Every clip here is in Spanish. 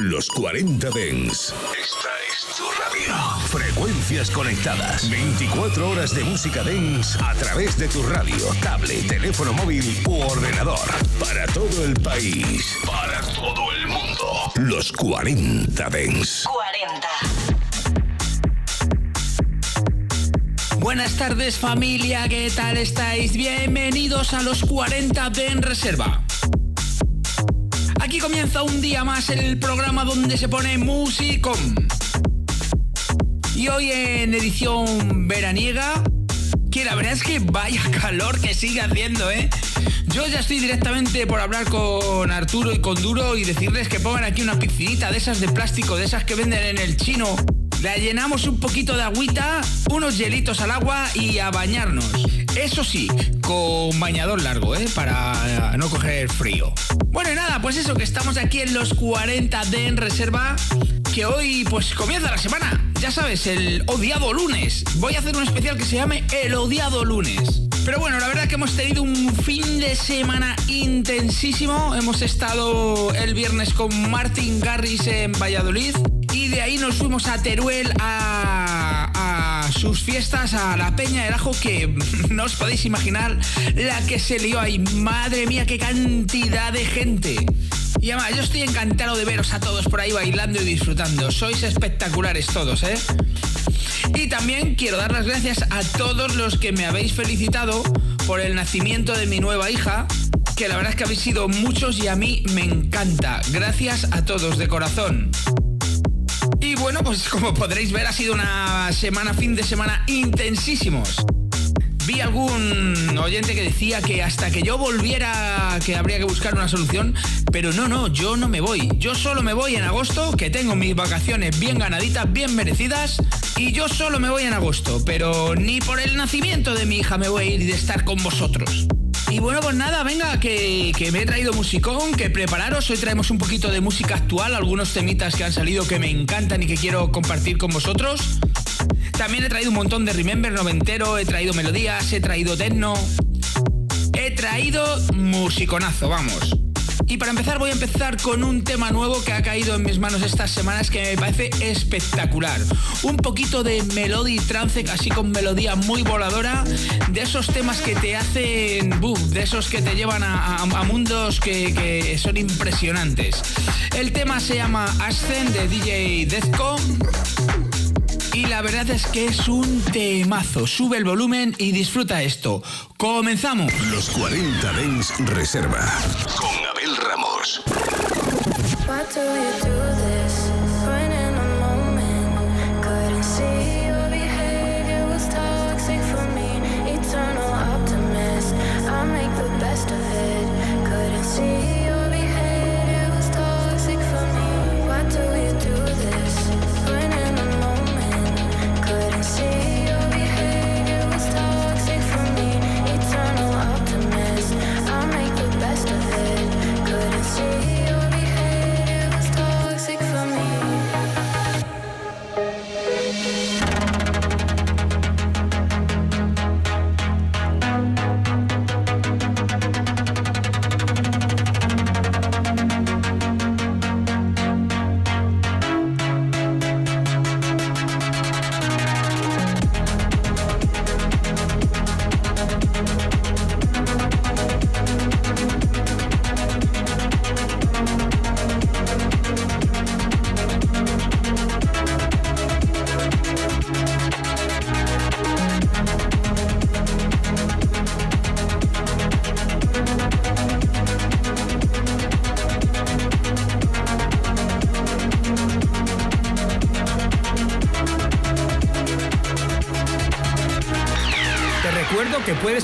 Los 40 Dens. Esta es tu radio. Frecuencias conectadas. 24 horas de música Dens a través de tu radio, tablet, teléfono móvil u ordenador. Para todo el país. Para todo el mundo. Los 40 Dens. 40. Buenas tardes familia, ¿qué tal estáis? Bienvenidos a los 40 de En Reserva. Aquí comienza un día más el programa donde se pone músico. Y hoy en edición veraniega, que la verdad es que vaya calor que sigue haciendo, ¿eh? Yo ya estoy directamente por hablar con Arturo y con Duro y decirles que pongan aquí una piscinita de esas de plástico, de esas que venden en el chino. La llenamos un poquito de agüita, unos hielitos al agua y a bañarnos. Eso sí, con bañador largo, ¿eh? Para no coger frío. Bueno, y nada, pues eso, que estamos aquí en los 40 de En Reserva, que hoy pues comienza la semana. Ya sabes, el odiado lunes. Voy a hacer un especial que se llame El odiado lunes. Pero bueno, la verdad que hemos tenido un fin de semana intensísimo. Hemos estado el viernes con Martin Garris en Valladolid y de ahí nos fuimos a Teruel a, sus fiestas, a la Peña del Ajo, que no os podéis imaginar la que se lió ahí. Madre mía, qué cantidad de gente. Y además, yo estoy encantado de veros a todos por ahí bailando y disfrutando. Sois espectaculares todos, ¿eh? Y también quiero dar las gracias a todos los que me habéis felicitado por el nacimiento de mi nueva hija, que la verdad es que habéis sido muchos y a mí me encanta. Gracias a todos de corazón. Y bueno, pues como podréis ver ha sido una semana, fin de semana intensísimos. Vi algún oyente que decía que hasta que yo volviera que habría que buscar una solución, pero no, no, yo no me voy. Yo solo me voy en agosto, que tengo mis vacaciones bien ganaditas, bien merecidas, y yo solo me voy en agosto, pero ni por el nacimiento de mi hija me voy a ir de estar con vosotros. Y bueno, pues nada, venga, que, que, me he traído musicón, que prepararos. Hoy traemos un poquito de música actual, algunos temitas que han salido que me encantan y que quiero compartir con vosotros. También he traído un montón de Remember noventero, he traído melodías, he traído techno. He traído musiconazo, vamos. Y para empezar voy a empezar con un tema nuevo que ha caído en mis manos estas semanas que me parece espectacular. Un poquito de melody trance, así con melodía muy voladora, de esos temas que te hacen, boom, de esos que te llevan a, mundos que, que, son impresionantes. El tema se llama Ascend de DJ Deathco. Y la verdad es que es un temazo. Sube el volumen y disfruta esto. ¡Comenzamos! Los 40 Dens Reserva. Con Abel Ramos. Best of it, couldn't see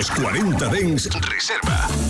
Los 40 Dens Reserva.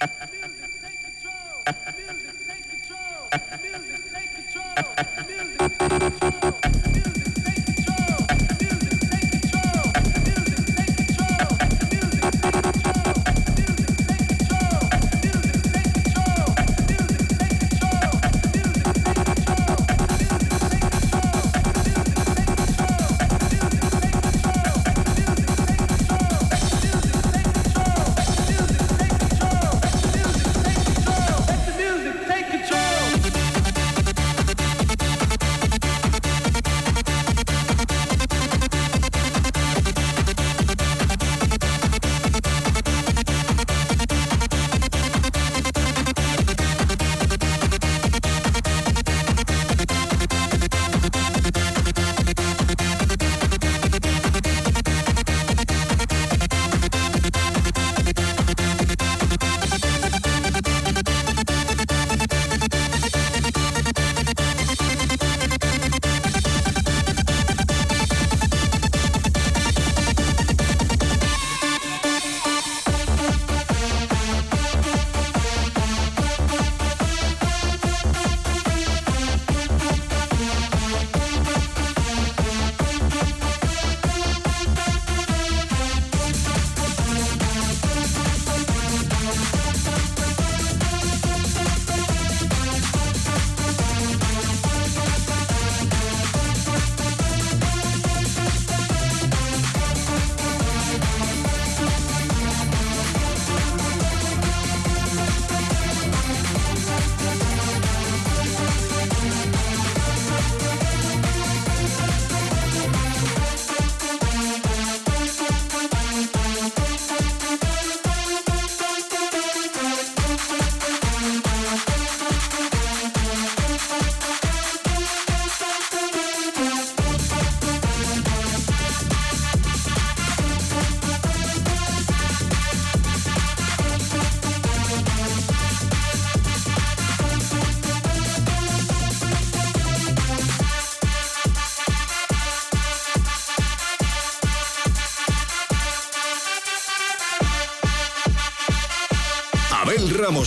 Music, take control. Music, take control. Music, take control.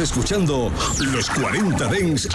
Escuchando Los 40 Dens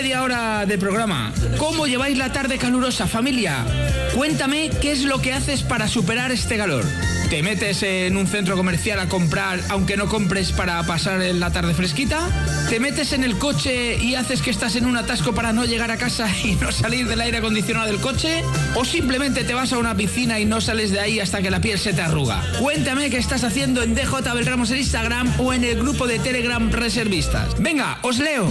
de programa. ¿Cómo lleváis la tarde calurosa, familia? Cuéntame qué es lo que haces para superar este calor. ¿Te metes en un centro comercial a comprar aunque no compres para pasar la tarde fresquita? ¿Te metes en el coche y haces que estás en un atasco para no llegar a casa y no salir del aire acondicionado del coche? ¿O simplemente te vas a una piscina y no sales de ahí hasta que la piel se te arruga? Cuéntame qué estás haciendo en DJ Belramos en Instagram o en el grupo de Telegram Reservistas. Venga, os leo.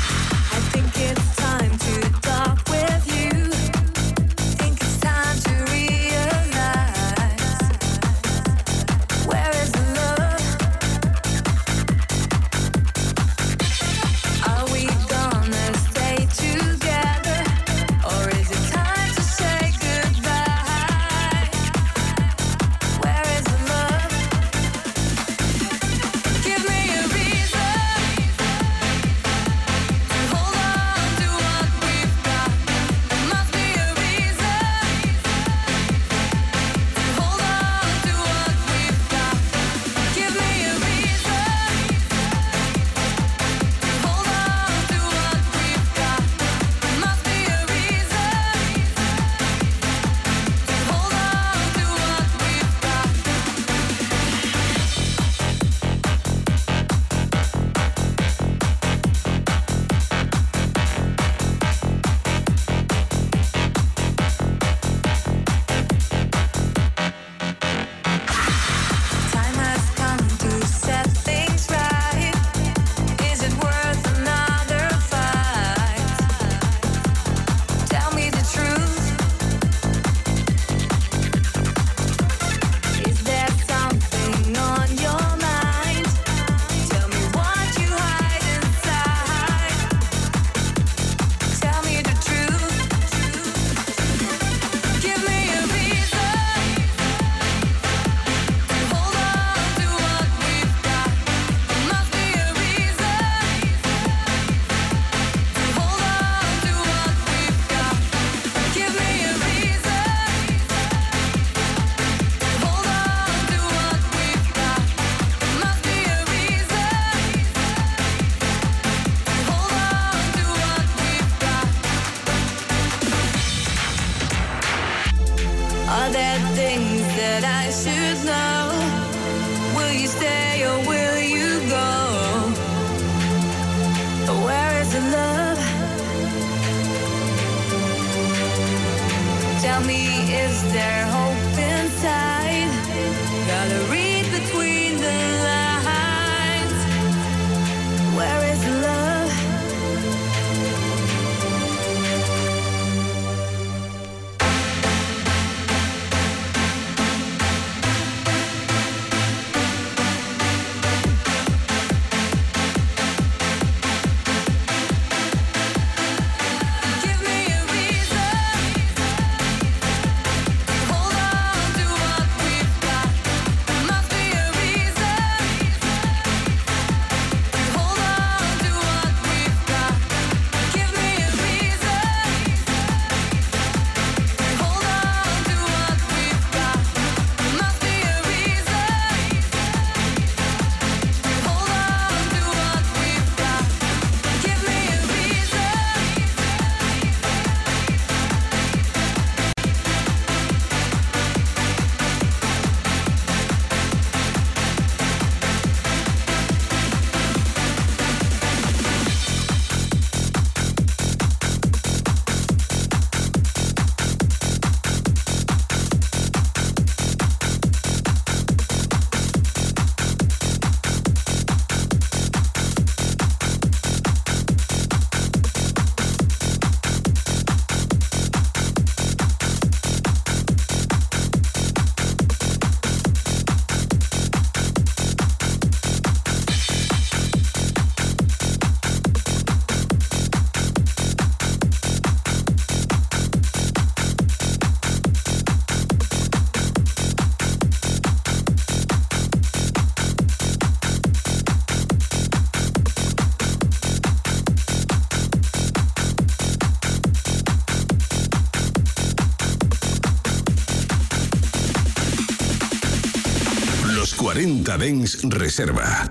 40 Dens Reserva.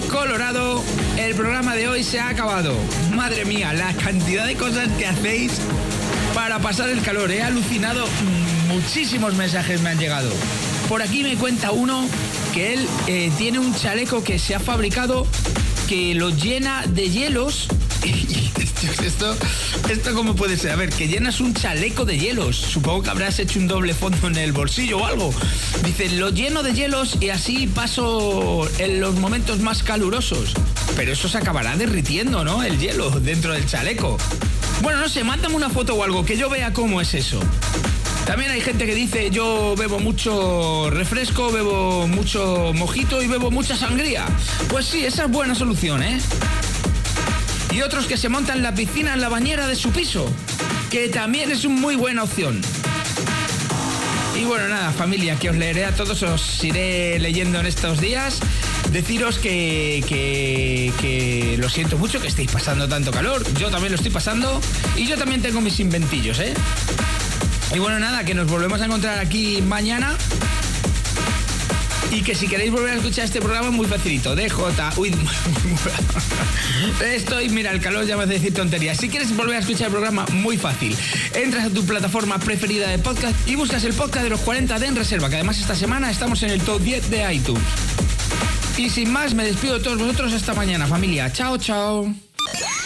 Colorado, el programa de hoy se ha acabado. Madre mía, la cantidad de cosas que hacéis para pasar el calor. He alucinado, muchísimos mensajes me han llegado. Por aquí me cuenta uno que él eh, tiene un chaleco que se ha fabricado que lo llena de hielos. esto, esto cómo puede ser? A ver, que llenas un chaleco de hielos. Supongo que habrás hecho un doble fondo en el bolsillo o algo. Dice, lo lleno de hielos y así paso en los momentos más calurosos. Pero eso se acabará derritiendo, ¿no? El hielo dentro del chaleco. Bueno, no sé, mándame una foto o algo que yo vea cómo es eso. También hay gente que dice yo bebo mucho refresco, bebo mucho mojito y bebo mucha sangría. Pues sí, esa es buena solución, ¿eh? Y otros que se montan la piscina en la bañera de su piso, que también es una muy buena opción. Y bueno, nada, familia, que os leeré a todos, os iré leyendo en estos días. Deciros que, que, lo siento mucho que estéis pasando tanto calor. Yo también lo estoy pasando. Y yo también tengo mis inventillos, ¿eh? Y bueno, nada, que nos volvemos a encontrar aquí mañana. Y que si queréis volver a escuchar este programa, muy facilito. DJ. Uy, estoy, mira, el calor ya me hace decir tonterías. Si quieres volver a escuchar el programa, muy fácil. Entras a tu plataforma preferida de podcast y buscas el podcast de los 40 de En Reserva, que además esta semana estamos en el top 10 de iTunes. Y sin más, me despido de todos vosotros hasta mañana, familia. Chao, chao.